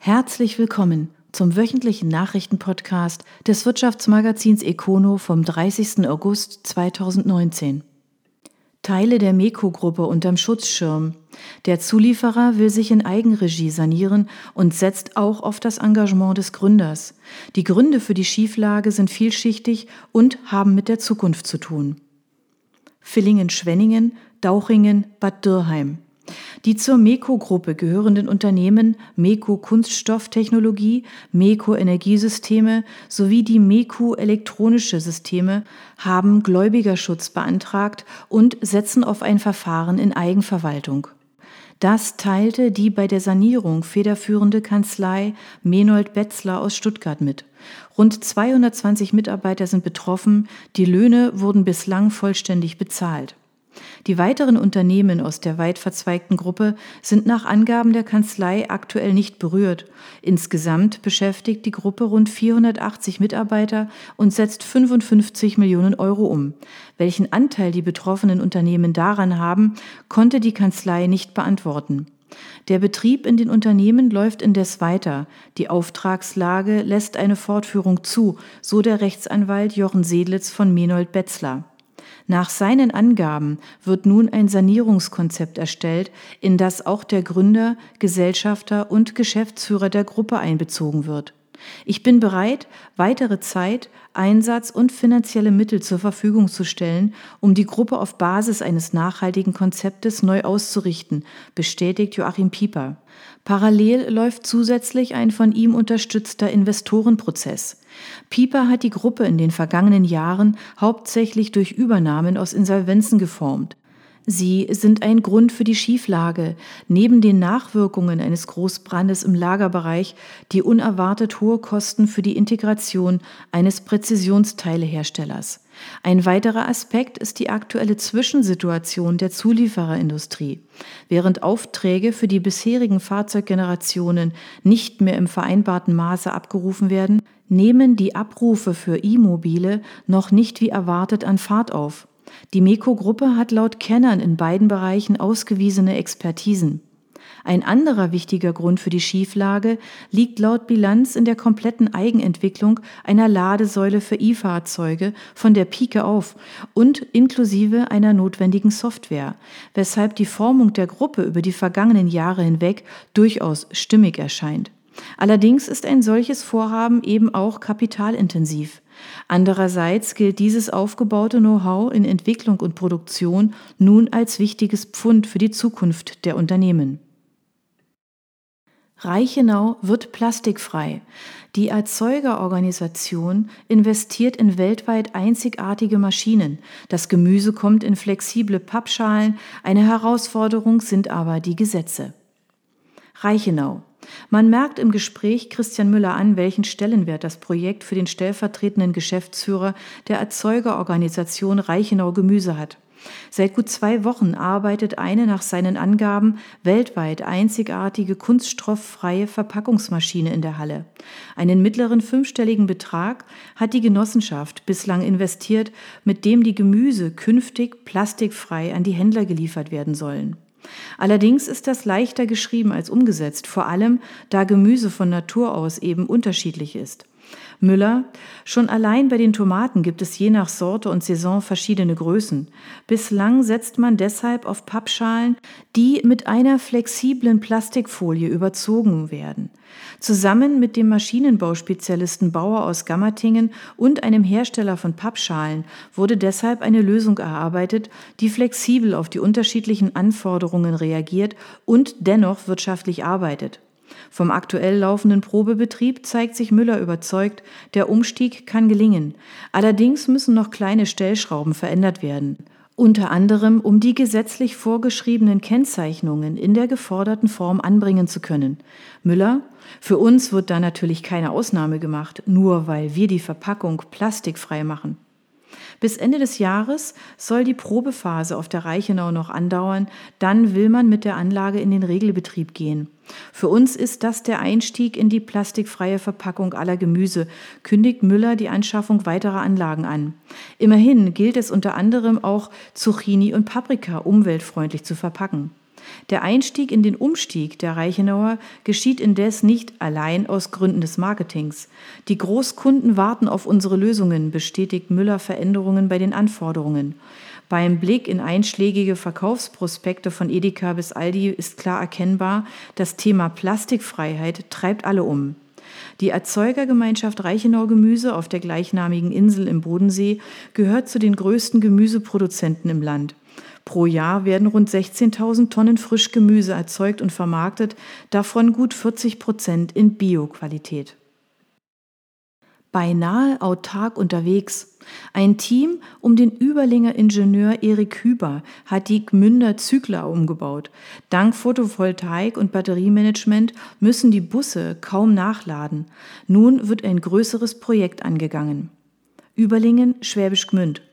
Herzlich willkommen zum wöchentlichen Nachrichtenpodcast des Wirtschaftsmagazins Econo vom 30. August 2019. Teile der MECO-Gruppe unterm Schutzschirm. Der Zulieferer will sich in Eigenregie sanieren und setzt auch auf das Engagement des Gründers. Die Gründe für die Schieflage sind vielschichtig und haben mit der Zukunft zu tun. Villingen-Schwenningen, Dauchingen, Bad Dürrheim. Die zur MECO-Gruppe gehörenden Unternehmen MECO Kunststofftechnologie, MECO Energiesysteme sowie die MECO Elektronische Systeme haben Gläubigerschutz beantragt und setzen auf ein Verfahren in Eigenverwaltung. Das teilte die bei der Sanierung federführende Kanzlei Menold Betzler aus Stuttgart mit. Rund 220 Mitarbeiter sind betroffen, die Löhne wurden bislang vollständig bezahlt. Die weiteren Unternehmen aus der weit verzweigten Gruppe sind nach Angaben der Kanzlei aktuell nicht berührt. Insgesamt beschäftigt die Gruppe rund 480 Mitarbeiter und setzt 55 Millionen Euro um. Welchen Anteil die betroffenen Unternehmen daran haben, konnte die Kanzlei nicht beantworten. Der Betrieb in den Unternehmen läuft indes weiter. Die Auftragslage lässt eine Fortführung zu, so der Rechtsanwalt Jochen Sedlitz von Menold Betzler. Nach seinen Angaben wird nun ein Sanierungskonzept erstellt, in das auch der Gründer, Gesellschafter und Geschäftsführer der Gruppe einbezogen wird. Ich bin bereit, weitere Zeit, Einsatz und finanzielle Mittel zur Verfügung zu stellen, um die Gruppe auf Basis eines nachhaltigen Konzeptes neu auszurichten, bestätigt Joachim Pieper. Parallel läuft zusätzlich ein von ihm unterstützter Investorenprozess. Pieper hat die Gruppe in den vergangenen Jahren hauptsächlich durch Übernahmen aus Insolvenzen geformt. Sie sind ein Grund für die Schieflage, neben den Nachwirkungen eines Großbrandes im Lagerbereich die unerwartet hohe Kosten für die Integration eines Präzisionsteileherstellers. Ein weiterer Aspekt ist die aktuelle Zwischensituation der Zuliefererindustrie. Während Aufträge für die bisherigen Fahrzeuggenerationen nicht mehr im vereinbarten Maße abgerufen werden, nehmen die Abrufe für E-Mobile noch nicht wie erwartet an Fahrt auf. Die MECO-Gruppe hat laut Kennern in beiden Bereichen ausgewiesene Expertisen. Ein anderer wichtiger Grund für die Schieflage liegt laut Bilanz in der kompletten Eigenentwicklung einer Ladesäule für E-Fahrzeuge von der Pike auf und inklusive einer notwendigen Software, weshalb die Formung der Gruppe über die vergangenen Jahre hinweg durchaus stimmig erscheint. Allerdings ist ein solches Vorhaben eben auch kapitalintensiv. Andererseits gilt dieses aufgebaute Know-how in Entwicklung und Produktion nun als wichtiges Pfund für die Zukunft der Unternehmen. Reichenau wird plastikfrei. Die Erzeugerorganisation investiert in weltweit einzigartige Maschinen. Das Gemüse kommt in flexible Pappschalen. Eine Herausforderung sind aber die Gesetze. Reichenau. Man merkt im Gespräch Christian Müller an, welchen Stellenwert das Projekt für den stellvertretenden Geschäftsführer der Erzeugerorganisation Reichenau Gemüse hat. Seit gut zwei Wochen arbeitet eine nach seinen Angaben weltweit einzigartige kunststofffreie Verpackungsmaschine in der Halle. Einen mittleren fünfstelligen Betrag hat die Genossenschaft bislang investiert, mit dem die Gemüse künftig plastikfrei an die Händler geliefert werden sollen. Allerdings ist das leichter geschrieben als umgesetzt, vor allem da Gemüse von Natur aus eben unterschiedlich ist. Müller, schon allein bei den Tomaten gibt es je nach Sorte und Saison verschiedene Größen. Bislang setzt man deshalb auf Pappschalen, die mit einer flexiblen Plastikfolie überzogen werden. Zusammen mit dem Maschinenbauspezialisten Bauer aus Gammertingen und einem Hersteller von Pappschalen wurde deshalb eine Lösung erarbeitet, die flexibel auf die unterschiedlichen Anforderungen reagiert und dennoch wirtschaftlich arbeitet. Vom aktuell laufenden Probebetrieb zeigt sich Müller überzeugt, der Umstieg kann gelingen. Allerdings müssen noch kleine Stellschrauben verändert werden. Unter anderem, um die gesetzlich vorgeschriebenen Kennzeichnungen in der geforderten Form anbringen zu können. Müller, für uns wird da natürlich keine Ausnahme gemacht, nur weil wir die Verpackung plastikfrei machen. Bis Ende des Jahres soll die Probephase auf der Reichenau noch andauern, dann will man mit der Anlage in den Regelbetrieb gehen. Für uns ist das der Einstieg in die plastikfreie Verpackung aller Gemüse, kündigt Müller die Anschaffung weiterer Anlagen an. Immerhin gilt es unter anderem auch Zucchini und Paprika umweltfreundlich zu verpacken. Der Einstieg in den Umstieg der Reichenauer geschieht indes nicht allein aus Gründen des Marketings. Die Großkunden warten auf unsere Lösungen, bestätigt Müller Veränderungen bei den Anforderungen. Beim Blick in einschlägige Verkaufsprospekte von Edeka bis Aldi ist klar erkennbar, das Thema Plastikfreiheit treibt alle um. Die Erzeugergemeinschaft Reichenau Gemüse auf der gleichnamigen Insel im Bodensee gehört zu den größten Gemüseproduzenten im Land. Pro Jahr werden rund 16.000 Tonnen Frischgemüse erzeugt und vermarktet, davon gut 40 Prozent in Bioqualität. Beinahe autark unterwegs. Ein Team um den Überlinger Ingenieur Erik Hüber hat die Gmünder Zügler umgebaut. Dank Photovoltaik und Batteriemanagement müssen die Busse kaum nachladen. Nun wird ein größeres Projekt angegangen. Überlingen, Schwäbisch Gmünd.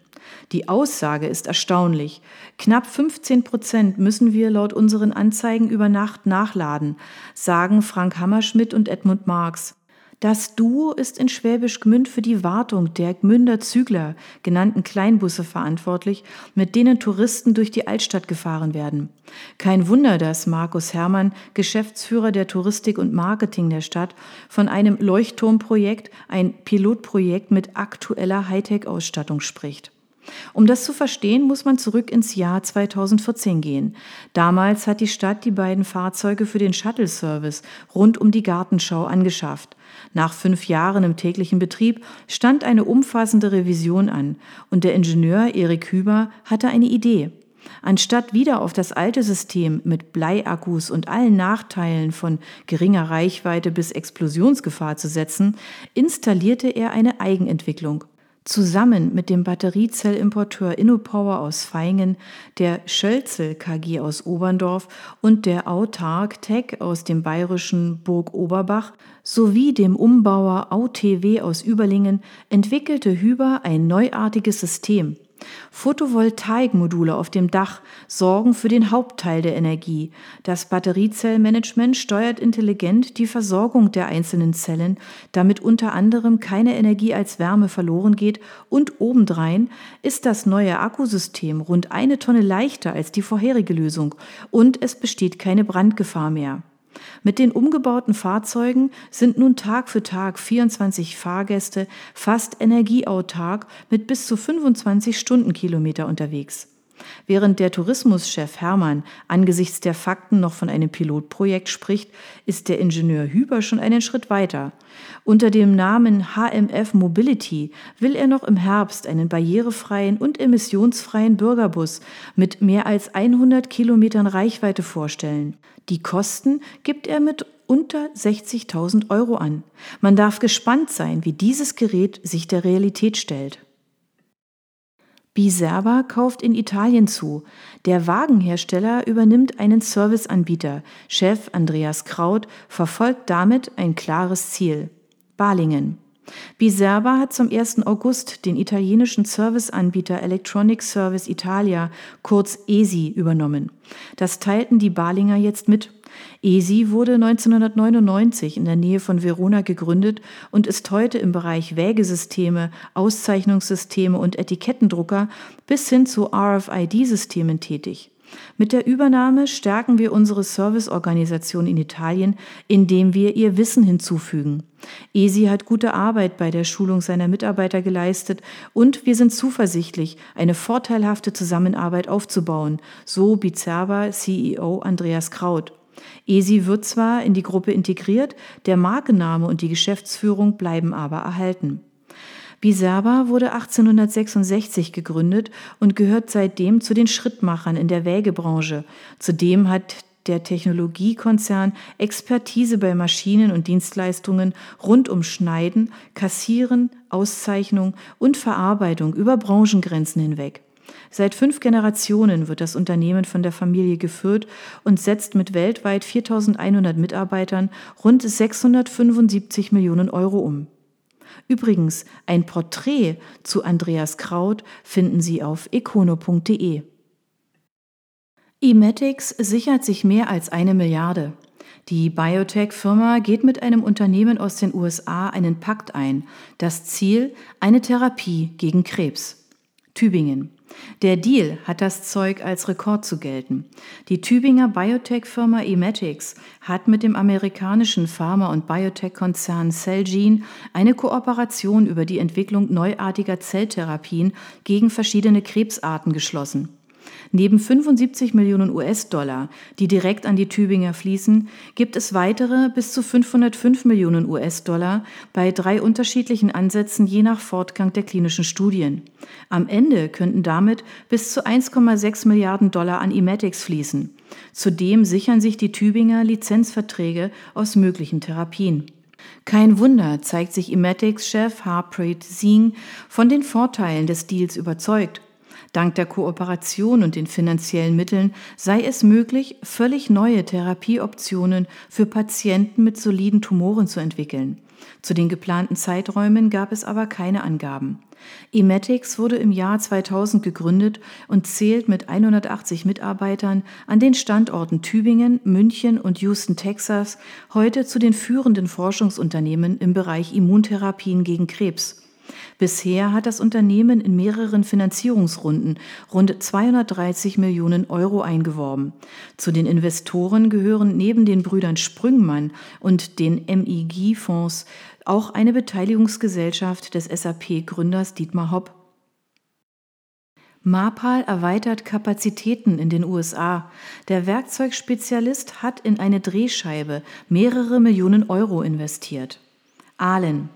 Die Aussage ist erstaunlich. Knapp 15 Prozent müssen wir laut unseren Anzeigen über Nacht nachladen, sagen Frank Hammerschmidt und Edmund Marx. Das Duo ist in Schwäbisch Gmünd für die Wartung der Gmünder Zügler genannten Kleinbusse verantwortlich, mit denen Touristen durch die Altstadt gefahren werden. Kein Wunder, dass Markus Hermann, Geschäftsführer der Touristik und Marketing der Stadt, von einem Leuchtturmprojekt, ein Pilotprojekt mit aktueller Hightech-Ausstattung spricht. Um das zu verstehen, muss man zurück ins Jahr 2014 gehen. Damals hat die Stadt die beiden Fahrzeuge für den Shuttle-Service rund um die Gartenschau angeschafft. Nach fünf Jahren im täglichen Betrieb stand eine umfassende Revision an und der Ingenieur Erik Hüber hatte eine Idee. Anstatt wieder auf das alte System mit Bleiakkus und allen Nachteilen von geringer Reichweite bis Explosionsgefahr zu setzen, installierte er eine Eigenentwicklung. Zusammen mit dem Batteriezellimporteur InnoPower aus Vaihingen, der Schölzel KG aus Oberndorf und der Autark Tech aus dem bayerischen Burg Oberbach sowie dem Umbauer AUTW aus Überlingen entwickelte Hüber ein neuartiges System, Photovoltaikmodule auf dem Dach sorgen für den Hauptteil der Energie. Das Batteriezellmanagement steuert intelligent die Versorgung der einzelnen Zellen, damit unter anderem keine Energie als Wärme verloren geht und obendrein ist das neue Akkusystem rund eine Tonne leichter als die vorherige Lösung und es besteht keine Brandgefahr mehr. Mit den umgebauten Fahrzeugen sind nun Tag für Tag 24 Fahrgäste fast energieautark mit bis zu 25 Stundenkilometer unterwegs. Während der Tourismuschef Hermann angesichts der Fakten noch von einem Pilotprojekt spricht, ist der Ingenieur Hüber schon einen Schritt weiter. Unter dem Namen HMF Mobility will er noch im Herbst einen barrierefreien und emissionsfreien Bürgerbus mit mehr als 100 Kilometern Reichweite vorstellen. Die Kosten gibt er mit unter 60.000 Euro an. Man darf gespannt sein, wie dieses Gerät sich der Realität stellt. Biserva kauft in Italien zu. Der Wagenhersteller übernimmt einen Serviceanbieter. Chef Andreas Kraut verfolgt damit ein klares Ziel. Balingen. Biserva hat zum 1. August den italienischen Serviceanbieter Electronic Service Italia, kurz ESI, übernommen. Das teilten die Balinger jetzt mit. ESI wurde 1999 in der Nähe von Verona gegründet und ist heute im Bereich Wägesysteme, Auszeichnungssysteme und Etikettendrucker bis hin zu RFID-Systemen tätig. Mit der Übernahme stärken wir unsere Serviceorganisation in Italien, indem wir ihr Wissen hinzufügen. ESI hat gute Arbeit bei der Schulung seiner Mitarbeiter geleistet und wir sind zuversichtlich, eine vorteilhafte Zusammenarbeit aufzubauen, so Bizerba CEO Andreas Kraut. ESI wird zwar in die Gruppe integriert, der Markenname und die Geschäftsführung bleiben aber erhalten. Biserba wurde 1866 gegründet und gehört seitdem zu den Schrittmachern in der Wägebranche. Zudem hat der Technologiekonzern Expertise bei Maschinen und Dienstleistungen rund um Schneiden, Kassieren, Auszeichnung und Verarbeitung über Branchengrenzen hinweg. Seit fünf Generationen wird das Unternehmen von der Familie geführt und setzt mit weltweit 4100 Mitarbeitern rund 675 Millionen Euro um. Übrigens, ein Porträt zu Andreas Kraut finden Sie auf econo.de. Emetics sichert sich mehr als eine Milliarde. Die Biotech-Firma geht mit einem Unternehmen aus den USA einen Pakt ein. Das Ziel eine Therapie gegen Krebs. Tübingen. Der Deal hat das Zeug als Rekord zu gelten. Die Tübinger Biotech-Firma Emetics hat mit dem amerikanischen Pharma- und Biotech-Konzern Celgene eine Kooperation über die Entwicklung neuartiger Zelltherapien gegen verschiedene Krebsarten geschlossen. Neben 75 Millionen US-Dollar, die direkt an die Tübinger fließen, gibt es weitere bis zu 505 Millionen US-Dollar bei drei unterschiedlichen Ansätzen je nach Fortgang der klinischen Studien. Am Ende könnten damit bis zu 1,6 Milliarden Dollar an Emetics fließen. Zudem sichern sich die Tübinger Lizenzverträge aus möglichen Therapien. Kein Wunder zeigt sich Emetics-Chef Harpreet Singh von den Vorteilen des Deals überzeugt. Dank der Kooperation und den finanziellen Mitteln sei es möglich, völlig neue Therapieoptionen für Patienten mit soliden Tumoren zu entwickeln. Zu den geplanten Zeiträumen gab es aber keine Angaben. Emetics wurde im Jahr 2000 gegründet und zählt mit 180 Mitarbeitern an den Standorten Tübingen, München und Houston, Texas heute zu den führenden Forschungsunternehmen im Bereich Immuntherapien gegen Krebs. Bisher hat das Unternehmen in mehreren Finanzierungsrunden rund 230 Millionen Euro eingeworben. Zu den Investoren gehören neben den Brüdern Sprüngmann und den MIG-Fonds auch eine Beteiligungsgesellschaft des SAP-Gründers Dietmar Hopp. Marpal erweitert Kapazitäten in den USA. Der Werkzeugspezialist hat in eine Drehscheibe mehrere Millionen Euro investiert. Ahlen.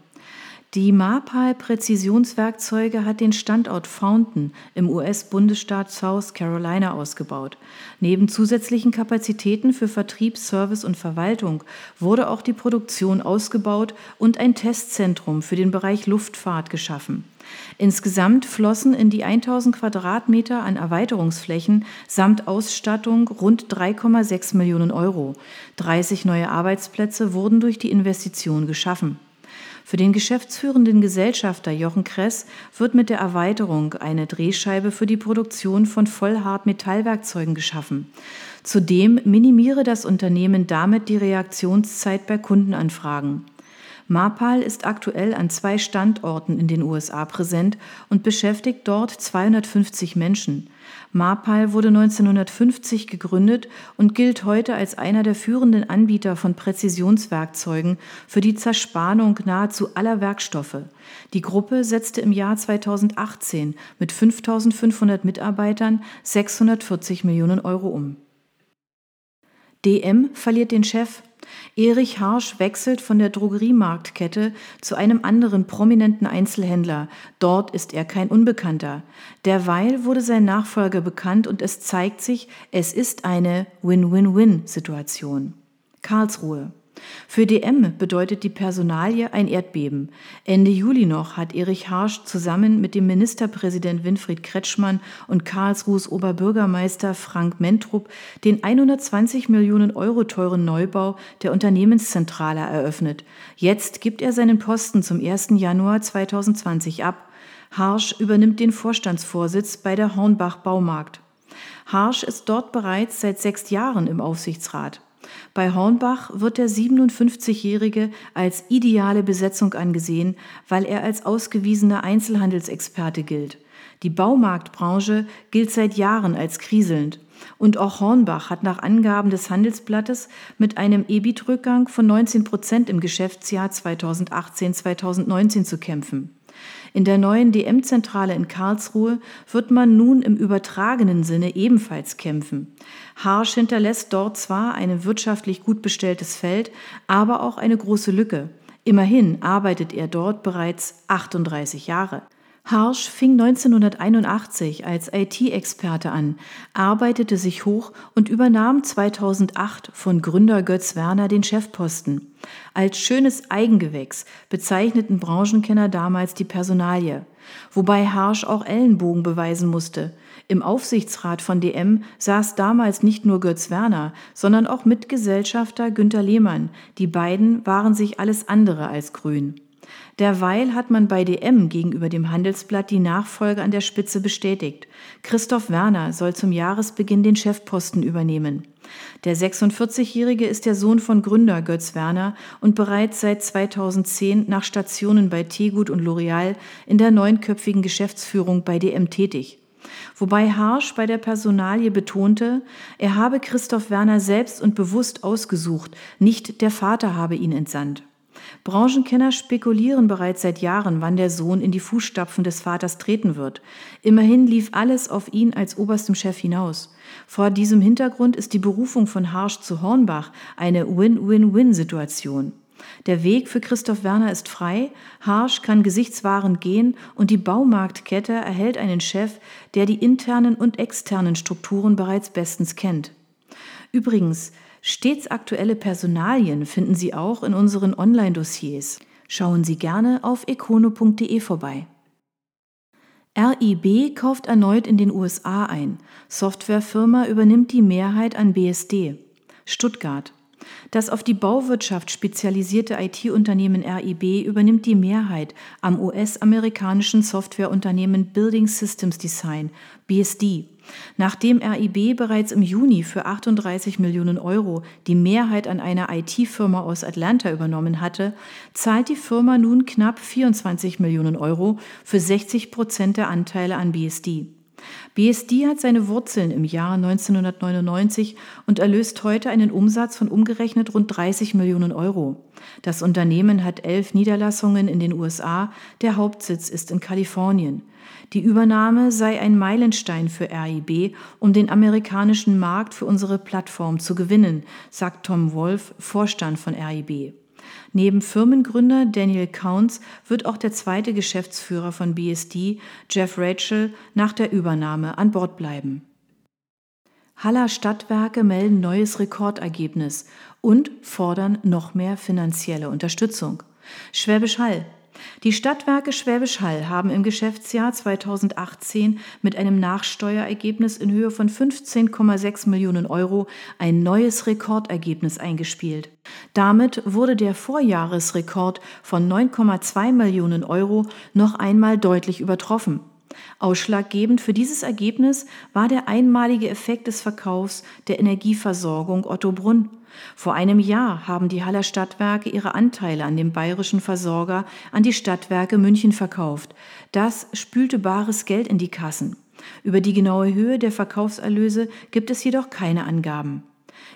Die Marpal-Präzisionswerkzeuge hat den Standort Fountain im US-Bundesstaat South Carolina ausgebaut. Neben zusätzlichen Kapazitäten für Vertrieb, Service und Verwaltung wurde auch die Produktion ausgebaut und ein Testzentrum für den Bereich Luftfahrt geschaffen. Insgesamt flossen in die 1000 Quadratmeter an Erweiterungsflächen samt Ausstattung rund 3,6 Millionen Euro. 30 neue Arbeitsplätze wurden durch die Investition geschaffen. Für den geschäftsführenden Gesellschafter Jochen Kress wird mit der Erweiterung eine Drehscheibe für die Produktion von Vollhart-Metallwerkzeugen geschaffen. Zudem minimiere das Unternehmen damit die Reaktionszeit bei Kundenanfragen. Marpal ist aktuell an zwei Standorten in den USA präsent und beschäftigt dort 250 Menschen. Marpal wurde 1950 gegründet und gilt heute als einer der führenden Anbieter von Präzisionswerkzeugen für die Zerspannung nahezu aller Werkstoffe. Die Gruppe setzte im Jahr 2018 mit 5500 Mitarbeitern 640 Millionen Euro um. DM verliert den Chef Erich Harsch wechselt von der Drogeriemarktkette zu einem anderen prominenten Einzelhändler. Dort ist er kein Unbekannter. Derweil wurde sein Nachfolger bekannt und es zeigt sich, es ist eine Win-Win-Win-Situation. Karlsruhe. Für DM bedeutet die Personalie ein Erdbeben. Ende Juli noch hat Erich Harsch zusammen mit dem Ministerpräsident Winfried Kretschmann und Karlsruhes Oberbürgermeister Frank Mentrup den 120 Millionen Euro teuren Neubau der Unternehmenszentrale eröffnet. Jetzt gibt er seinen Posten zum 1. Januar 2020 ab. Harsch übernimmt den Vorstandsvorsitz bei der Hornbach Baumarkt. Harsch ist dort bereits seit sechs Jahren im Aufsichtsrat. Bei Hornbach wird der 57-Jährige als ideale Besetzung angesehen, weil er als ausgewiesener Einzelhandelsexperte gilt. Die Baumarktbranche gilt seit Jahren als kriselnd. Und auch Hornbach hat nach Angaben des Handelsblattes mit einem EBIT-Rückgang von 19 Prozent im Geschäftsjahr 2018-2019 zu kämpfen. In der neuen DM-Zentrale in Karlsruhe wird man nun im übertragenen Sinne ebenfalls kämpfen. Harsch hinterlässt dort zwar ein wirtschaftlich gut bestelltes Feld, aber auch eine große Lücke. Immerhin arbeitet er dort bereits 38 Jahre. Harsch fing 1981 als IT-Experte an, arbeitete sich hoch und übernahm 2008 von Gründer Götz Werner den Chefposten. Als schönes Eigengewächs bezeichneten Branchenkenner damals die Personalie, wobei Harsch auch Ellenbogen beweisen musste. Im Aufsichtsrat von DM saß damals nicht nur Götz Werner, sondern auch Mitgesellschafter Günter Lehmann. Die beiden waren sich alles andere als grün. Derweil hat man bei DM gegenüber dem Handelsblatt die Nachfolge an der Spitze bestätigt. Christoph Werner soll zum Jahresbeginn den Chefposten übernehmen. Der 46-Jährige ist der Sohn von Gründer Götz Werner und bereits seit 2010 nach Stationen bei Tegut und L'Oreal in der neunköpfigen Geschäftsführung bei DM tätig. wobei Harsch bei der Personalie betonte, er habe Christoph Werner selbst und bewusst ausgesucht, nicht der Vater habe ihn entsandt. Branchenkenner spekulieren bereits seit Jahren, wann der Sohn in die Fußstapfen des Vaters treten wird. Immerhin lief alles auf ihn als oberstem Chef hinaus. Vor diesem Hintergrund ist die Berufung von Harsch zu Hornbach eine Win-Win-Win-Situation. Der Weg für Christoph Werner ist frei, Harsch kann gesichtswahrend gehen und die Baumarktkette erhält einen Chef, der die internen und externen Strukturen bereits bestens kennt. Übrigens, Stets aktuelle Personalien finden Sie auch in unseren Online-Dossiers. Schauen Sie gerne auf econo.de vorbei. RIB kauft erneut in den USA ein. Softwarefirma übernimmt die Mehrheit an BSD. Stuttgart. Das auf die Bauwirtschaft spezialisierte IT-Unternehmen RIB übernimmt die Mehrheit am US-amerikanischen Softwareunternehmen Building Systems Design, BSD. Nachdem RIB bereits im Juni für 38 Millionen Euro die Mehrheit an einer IT-Firma aus Atlanta übernommen hatte, zahlt die Firma nun knapp 24 Millionen Euro für 60 Prozent der Anteile an BSD. BSD hat seine Wurzeln im Jahr 1999 und erlöst heute einen Umsatz von umgerechnet rund 30 Millionen Euro. Das Unternehmen hat elf Niederlassungen in den USA, der Hauptsitz ist in Kalifornien. Die Übernahme sei ein Meilenstein für RIB, um den amerikanischen Markt für unsere Plattform zu gewinnen, sagt Tom Wolf, Vorstand von RIB. Neben Firmengründer Daniel Counts wird auch der zweite Geschäftsführer von BSD, Jeff Rachel, nach der Übernahme an Bord bleiben. Haller Stadtwerke melden neues Rekordergebnis und fordern noch mehr finanzielle Unterstützung. Schwäbisch Hall die Stadtwerke Schwäbisch Hall haben im Geschäftsjahr 2018 mit einem Nachsteuerergebnis in Höhe von 15,6 Millionen Euro ein neues Rekordergebnis eingespielt. Damit wurde der Vorjahresrekord von 9,2 Millionen Euro noch einmal deutlich übertroffen. Ausschlaggebend für dieses Ergebnis war der einmalige Effekt des Verkaufs der Energieversorgung Otto Brunn. Vor einem Jahr haben die Haller Stadtwerke ihre Anteile an dem bayerischen Versorger an die Stadtwerke München verkauft. Das spülte bares Geld in die Kassen. Über die genaue Höhe der Verkaufserlöse gibt es jedoch keine Angaben.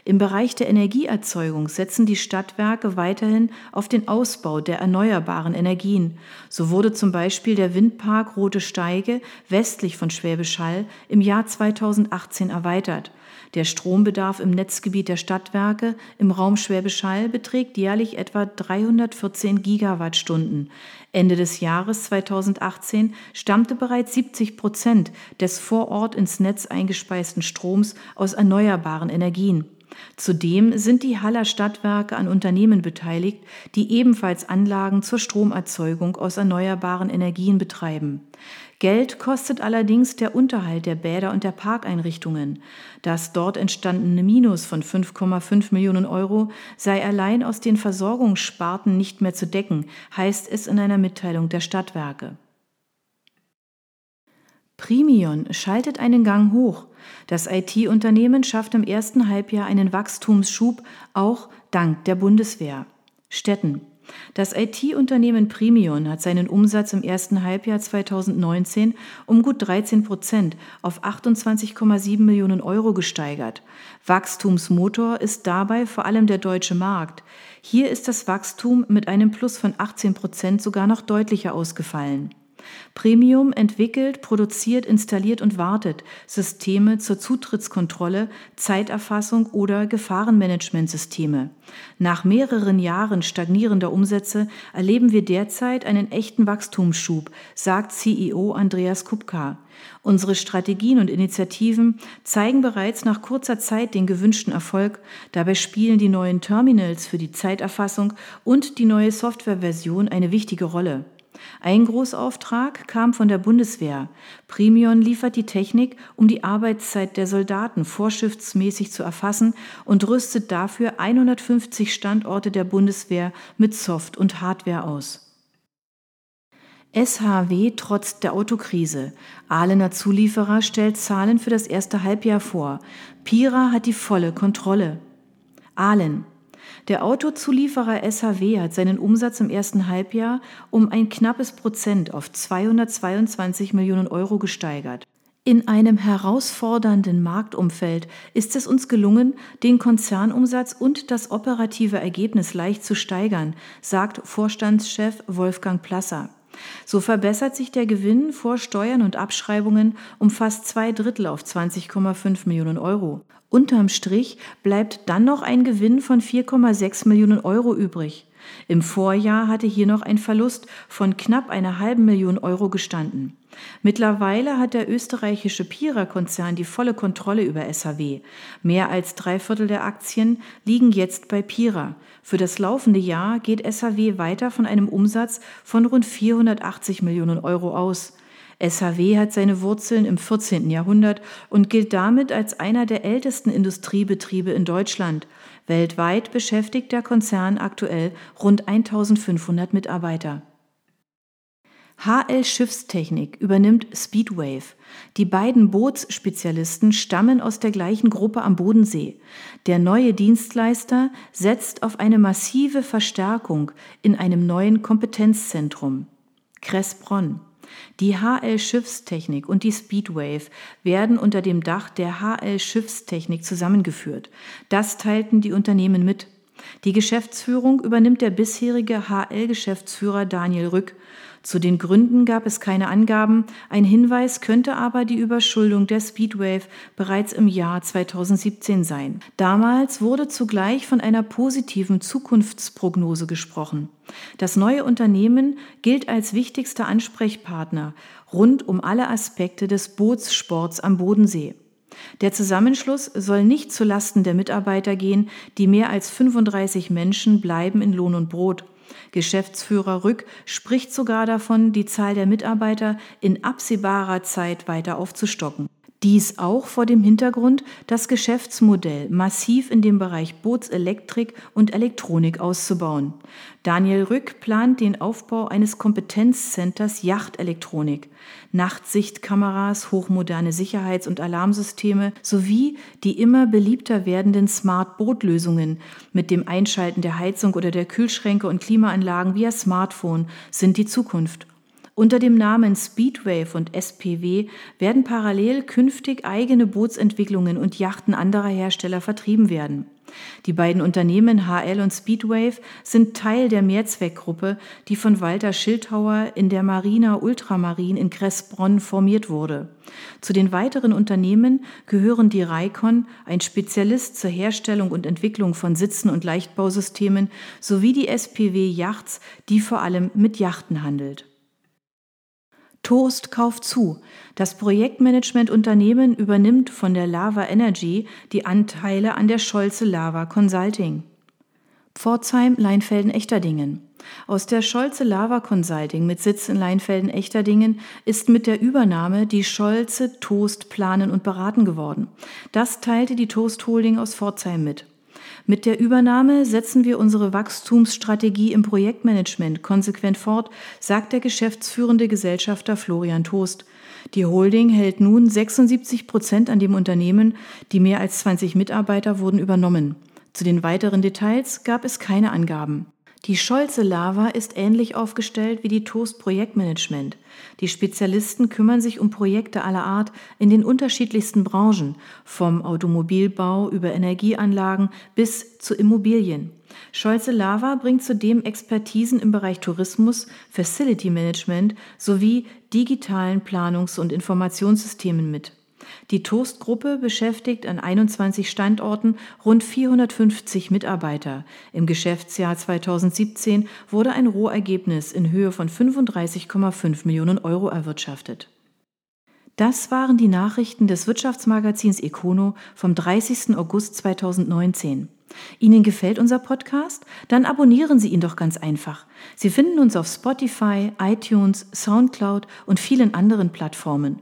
Im Bereich der Energieerzeugung setzen die Stadtwerke weiterhin auf den Ausbau der erneuerbaren Energien. So wurde zum Beispiel der Windpark Rote Steige westlich von Schwäbisch Hall im Jahr 2018 erweitert. Der Strombedarf im Netzgebiet der Stadtwerke im Raum Schwäbisch Hall beträgt jährlich etwa 314 Gigawattstunden. Ende des Jahres 2018 stammte bereits 70 Prozent des vor Ort ins Netz eingespeisten Stroms aus erneuerbaren Energien. Zudem sind die Haller Stadtwerke an Unternehmen beteiligt, die ebenfalls Anlagen zur Stromerzeugung aus erneuerbaren Energien betreiben. Geld kostet allerdings der Unterhalt der Bäder und der Parkeinrichtungen. Das dort entstandene Minus von 5,5 Millionen Euro sei allein aus den Versorgungssparten nicht mehr zu decken, heißt es in einer Mitteilung der Stadtwerke. Primion schaltet einen Gang hoch. Das IT-Unternehmen schafft im ersten Halbjahr einen Wachstumsschub, auch dank der Bundeswehr. Städten. Das IT-Unternehmen Premion hat seinen Umsatz im ersten Halbjahr 2019 um gut 13 Prozent auf 28,7 Millionen Euro gesteigert. Wachstumsmotor ist dabei vor allem der deutsche Markt. Hier ist das Wachstum mit einem Plus von 18 Prozent sogar noch deutlicher ausgefallen. Premium entwickelt, produziert, installiert und wartet Systeme zur Zutrittskontrolle, Zeiterfassung oder Gefahrenmanagementsysteme. Nach mehreren Jahren stagnierender Umsätze erleben wir derzeit einen echten Wachstumsschub, sagt CEO Andreas Kupka. Unsere Strategien und Initiativen zeigen bereits nach kurzer Zeit den gewünschten Erfolg. Dabei spielen die neuen Terminals für die Zeiterfassung und die neue Softwareversion eine wichtige Rolle. Ein Großauftrag kam von der Bundeswehr. Premion liefert die Technik, um die Arbeitszeit der Soldaten vorschriftsmäßig zu erfassen und rüstet dafür 150 Standorte der Bundeswehr mit Soft- und Hardware aus. SHW trotz der Autokrise. Ahlener Zulieferer stellt Zahlen für das erste Halbjahr vor. Pira hat die volle Kontrolle. Ahlen. Der Autozulieferer SHW hat seinen Umsatz im ersten Halbjahr um ein knappes Prozent auf 222 Millionen Euro gesteigert. In einem herausfordernden Marktumfeld ist es uns gelungen, den Konzernumsatz und das operative Ergebnis leicht zu steigern, sagt Vorstandschef Wolfgang Plasser. So verbessert sich der Gewinn vor Steuern und Abschreibungen um fast zwei Drittel auf 20,5 Millionen Euro. Unterm Strich bleibt dann noch ein Gewinn von 4,6 Millionen Euro übrig. Im Vorjahr hatte hier noch ein Verlust von knapp einer halben Million Euro gestanden. Mittlerweile hat der österreichische Pira-Konzern die volle Kontrolle über SAW. Mehr als drei Viertel der Aktien liegen jetzt bei Pira. Für das laufende Jahr geht SAW weiter von einem Umsatz von rund 480 Millionen Euro aus. SAW hat seine Wurzeln im 14. Jahrhundert und gilt damit als einer der ältesten Industriebetriebe in Deutschland. Weltweit beschäftigt der Konzern aktuell rund 1500 Mitarbeiter. HL Schiffstechnik übernimmt Speedwave. Die beiden Bootsspezialisten stammen aus der gleichen Gruppe am Bodensee. Der neue Dienstleister setzt auf eine massive Verstärkung in einem neuen Kompetenzzentrum. Kressbronn. Die HL Schiffstechnik und die Speedwave werden unter dem Dach der HL Schiffstechnik zusammengeführt. Das teilten die Unternehmen mit. Die Geschäftsführung übernimmt der bisherige HL-Geschäftsführer Daniel Rück. Zu den Gründen gab es keine Angaben, ein Hinweis könnte aber die Überschuldung der Speedwave bereits im Jahr 2017 sein. Damals wurde zugleich von einer positiven Zukunftsprognose gesprochen. Das neue Unternehmen gilt als wichtigster Ansprechpartner rund um alle Aspekte des Bootssports am Bodensee. Der Zusammenschluss soll nicht zu Lasten der Mitarbeiter gehen, die mehr als 35 Menschen bleiben in Lohn und Brot. Geschäftsführer Rück spricht sogar davon, die Zahl der Mitarbeiter in absehbarer Zeit weiter aufzustocken. Dies auch vor dem Hintergrund, das Geschäftsmodell massiv in dem Bereich Bootselektrik und Elektronik auszubauen. Daniel Rück plant den Aufbau eines Kompetenzcenters Yachtelektronik, Nachtsichtkameras, hochmoderne Sicherheits- und Alarmsysteme sowie die immer beliebter werdenden Smart-Boot-Lösungen mit dem Einschalten der Heizung oder der Kühlschränke und Klimaanlagen via Smartphone sind die Zukunft. Unter dem Namen Speedwave und SPW werden parallel künftig eigene Bootsentwicklungen und Yachten anderer Hersteller vertrieben werden. Die beiden Unternehmen HL und Speedwave sind Teil der Mehrzweckgruppe, die von Walter Schildhauer in der Marina Ultramarin in Kressbronn formiert wurde. Zu den weiteren Unternehmen gehören die Raikon, ein Spezialist zur Herstellung und Entwicklung von Sitzen und Leichtbausystemen, sowie die SPW Yachts, die vor allem mit Yachten handelt. Toast kauft zu. Das Projektmanagement-Unternehmen übernimmt von der Lava Energy die Anteile an der Scholze Lava Consulting. Pforzheim, Leinfelden, Echterdingen. Aus der Scholze Lava Consulting mit Sitz in Leinfelden, Echterdingen ist mit der Übernahme die Scholze Toast planen und beraten geworden. Das teilte die Toast Holding aus Pforzheim mit. Mit der Übernahme setzen wir unsere Wachstumsstrategie im Projektmanagement konsequent fort, sagt der geschäftsführende Gesellschafter Florian Toast. Die Holding hält nun 76 Prozent an dem Unternehmen, die mehr als 20 Mitarbeiter wurden übernommen. Zu den weiteren Details gab es keine Angaben. Die Scholze Lava ist ähnlich aufgestellt wie die Toast Projektmanagement. Die Spezialisten kümmern sich um Projekte aller Art in den unterschiedlichsten Branchen, vom Automobilbau über Energieanlagen bis zu Immobilien. Scholze Lava bringt zudem Expertisen im Bereich Tourismus, Facility Management sowie digitalen Planungs- und Informationssystemen mit. Die Toast-Gruppe beschäftigt an 21 Standorten rund 450 Mitarbeiter. Im Geschäftsjahr 2017 wurde ein Rohergebnis in Höhe von 35,5 Millionen Euro erwirtschaftet. Das waren die Nachrichten des Wirtschaftsmagazins Econo vom 30. August 2019. Ihnen gefällt unser Podcast? Dann abonnieren Sie ihn doch ganz einfach. Sie finden uns auf Spotify, iTunes, SoundCloud und vielen anderen Plattformen.